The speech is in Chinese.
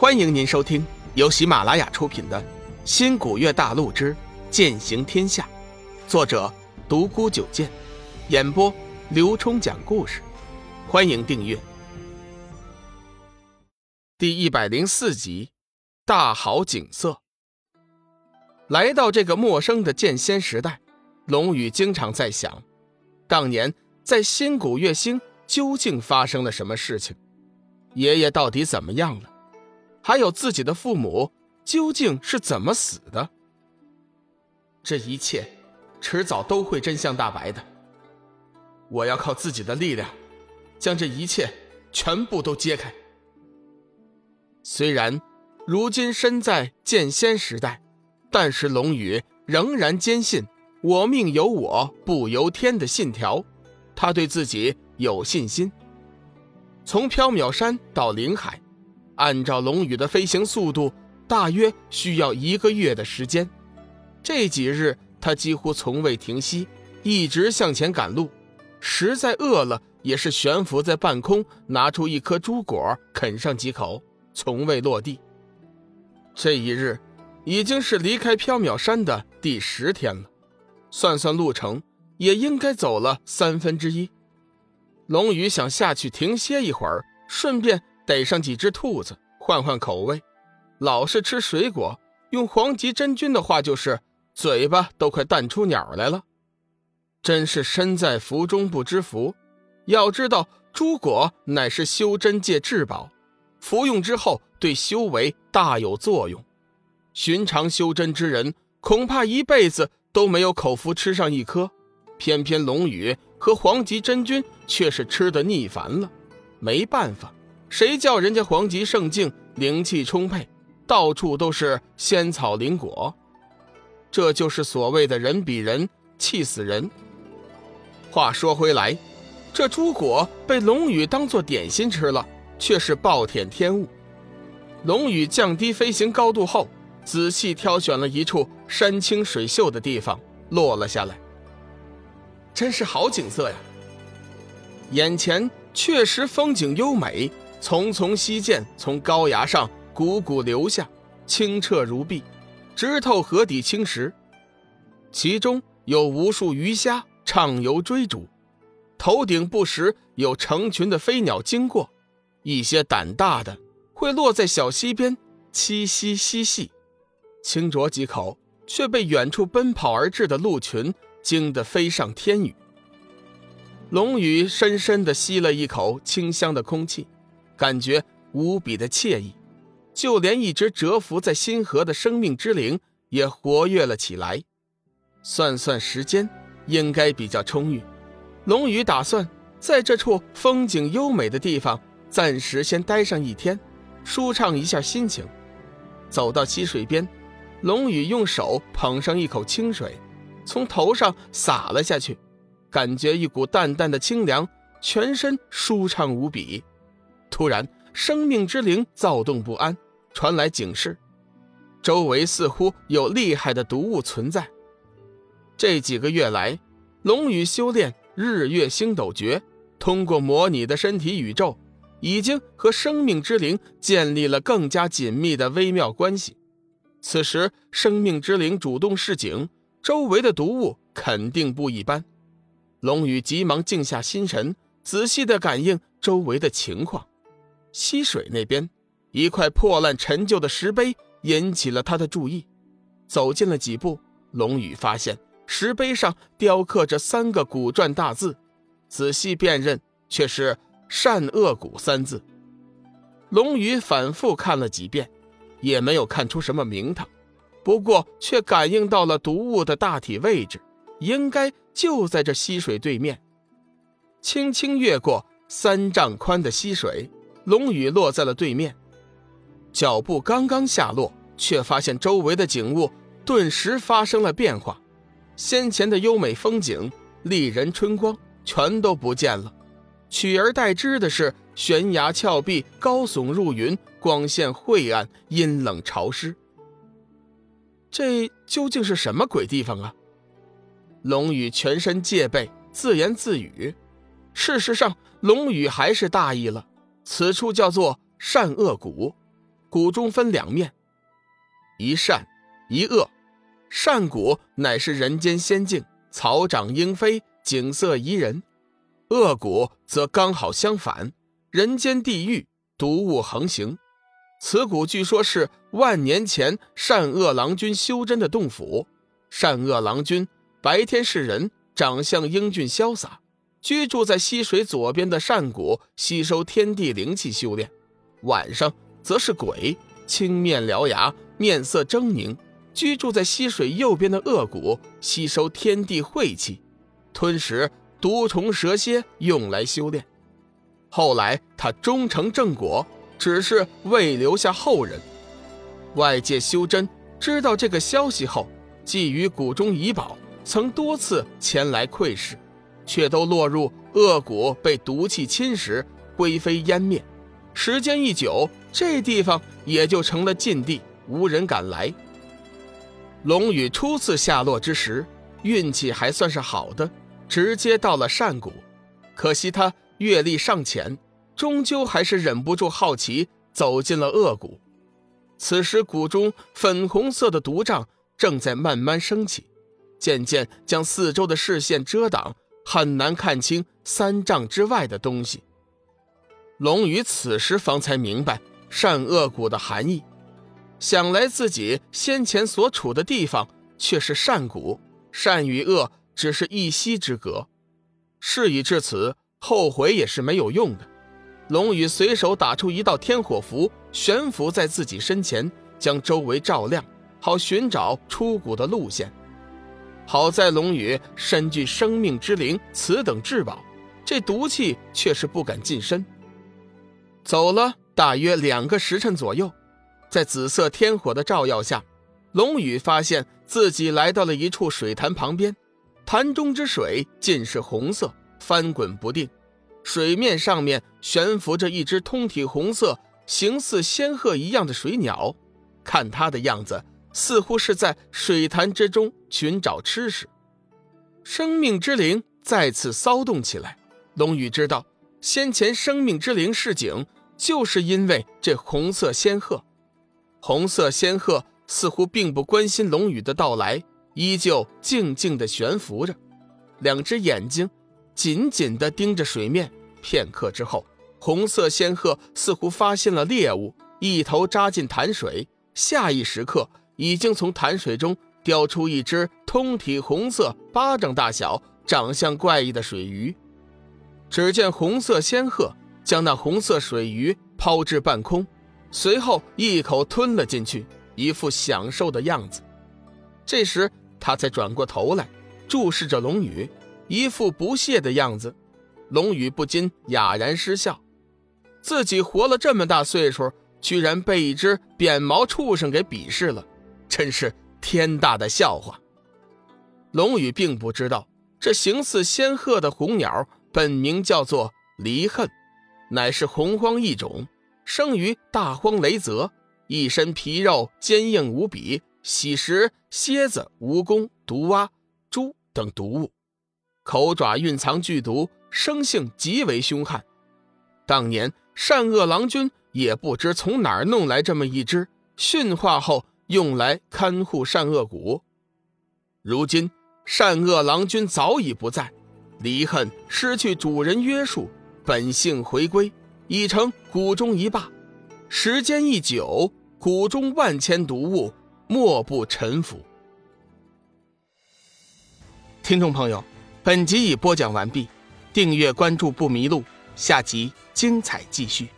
欢迎您收听由喜马拉雅出品的《新古月大陆之剑行天下》，作者独孤九剑，演播刘冲讲故事。欢迎订阅。第一百零四集，大好景色。来到这个陌生的剑仙时代，龙宇经常在想，当年在新古月星究竟发生了什么事情？爷爷到底怎么样了？还有自己的父母究竟是怎么死的？这一切迟早都会真相大白的。我要靠自己的力量，将这一切全部都揭开。虽然如今身在剑仙时代，但是龙宇仍然坚信“我命由我不由天”的信条，他对自己有信心。从缥缈山到灵海。按照龙宇的飞行速度，大约需要一个月的时间。这几日他几乎从未停息，一直向前赶路。实在饿了，也是悬浮在半空，拿出一颗猪果啃上几口，从未落地。这一日已经是离开缥缈山的第十天了，算算路程，也应该走了三分之一。龙宇想下去停歇一会儿，顺便。逮上几只兔子，换换口味。老是吃水果，用黄极真君的话就是，嘴巴都快淡出鸟来了。真是身在福中不知福。要知道，朱果乃是修真界至宝，服用之后对修为大有作用。寻常修真之人恐怕一辈子都没有口福吃上一颗，偏偏龙宇和黄极真君却是吃的腻烦了。没办法。谁叫人家黄极圣境灵气充沛，到处都是仙草灵果，这就是所谓的人比人气死人。话说回来，这朱果被龙宇当做点心吃了，却是暴殄天物。龙宇降低飞行高度后，仔细挑选了一处山清水秀的地方，落了下来。真是好景色呀！眼前确实风景优美。淙淙溪涧从高崖上汩汩流下，清澈如碧，直透河底青石。其中有无数鱼虾畅游追逐，头顶不时有成群的飞鸟经过，一些胆大的会落在小溪边栖息嬉戏，轻啄几口，却被远处奔跑而至的鹿群惊得飞上天宇。龙宇深深地吸了一口清香的空气。感觉无比的惬意，就连一直蛰伏在心河的生命之灵也活跃了起来。算算时间，应该比较充裕。龙宇打算在这处风景优美的地方暂时先待上一天，舒畅一下心情。走到溪水边，龙宇用手捧上一口清水，从头上洒了下去，感觉一股淡淡的清凉，全身舒畅无比。突然，生命之灵躁动不安，传来警示，周围似乎有厉害的毒物存在。这几个月来，龙宇修炼日月星斗诀，通过模拟的身体宇宙，已经和生命之灵建立了更加紧密的微妙关系。此时，生命之灵主动示警，周围的毒物肯定不一般。龙宇急忙静下心神，仔细地感应周围的情况。溪水那边，一块破烂陈旧的石碑引起了他的注意。走近了几步，龙宇发现石碑上雕刻着三个古篆大字，仔细辨认，却是“善恶谷”三字。龙宇反复看了几遍，也没有看出什么名堂，不过却感应到了毒物的大体位置，应该就在这溪水对面。轻轻越过三丈宽的溪水。龙宇落在了对面，脚步刚刚下落，却发现周围的景物顿时发生了变化，先前的优美风景、丽人春光全都不见了，取而代之的是悬崖峭壁高耸入云，光线晦暗、阴冷潮湿。这究竟是什么鬼地方啊？龙宇全身戒备，自言自语。事实上，龙宇还是大意了。此处叫做善恶谷，谷中分两面，一善一恶。善谷乃是人间仙境，草长莺飞，景色宜人；恶谷则刚好相反，人间地狱，毒物横行。此谷据说是万年前善恶郎君修真的洞府。善恶郎君白天是人，长相英俊潇洒，居住在溪水左边的善谷，吸收天地灵气修炼；晚上则是鬼，青面獠牙，面色狰狞。居住在溪水右边的恶谷，吸收天地晦气，吞食毒虫蛇蝎，用来修炼。后来他终成正果，只是未留下后人。外界修真知道这个消息后，觊觎谷中遗宝，曾多次前来窥视，却都落入恶谷被毒气侵蚀，灰飞烟灭。时间一久，这地方也就成了禁地，无人敢来。龙宇初次下落之时，运气还算是好的，直接到了善谷。可惜他阅历尚浅，终究还是忍不住好奇，走进了恶谷。此时谷中粉红色的毒瘴正在慢慢升起，渐渐将四周的视线遮挡，很难看清三丈之外的东西。龙宇此时方才明白善恶谷的含义。想来自己先前所处的地方却是善谷，善与恶只是一息之隔。事已至此，后悔也是没有用的。龙宇随手打出一道天火符，悬浮在自己身前，将周围照亮，好寻找出谷的路线。好在龙宇身具生命之灵，此等至宝，这毒气却是不敢近身。走了大约两个时辰左右。在紫色天火的照耀下，龙宇发现自己来到了一处水潭旁边，潭中之水尽是红色，翻滚不定，水面上面悬浮着一只通体红色、形似仙鹤一样的水鸟，看它的样子，似乎是在水潭之中寻找吃食。生命之灵再次骚动起来，龙宇知道，先前生命之灵示警，就是因为这红色仙鹤。红色仙鹤似乎并不关心龙宇的到来，依旧静静地悬浮着，两只眼睛紧紧地盯着水面。片刻之后，红色仙鹤似乎发现了猎物，一头扎进潭水。下一时刻，已经从潭水中叼出一只通体红色、巴掌大小、长相怪异的水鱼。只见红色仙鹤将那红色水鱼抛至半空。随后一口吞了进去，一副享受的样子。这时他才转过头来，注视着龙宇，一副不屑的样子。龙宇不禁哑然失笑，自己活了这么大岁数，居然被一只扁毛畜生给鄙视了，真是天大的笑话。龙宇并不知道，这形似仙鹤的红鸟本名叫做离恨，乃是洪荒异种。生于大荒雷泽，一身皮肉坚硬无比，喜食蝎子、蜈蚣、毒蛙、猪等毒物，口爪蕴藏剧毒，生性极为凶悍。当年善恶郎君也不知从哪儿弄来这么一只，驯化后用来看护善恶谷。如今善恶郎君早已不在，离恨失去主人约束，本性回归。已成谷中一霸，时间一久，谷中万千毒物莫不臣服。听众朋友，本集已播讲完毕，订阅关注不迷路，下集精彩继续。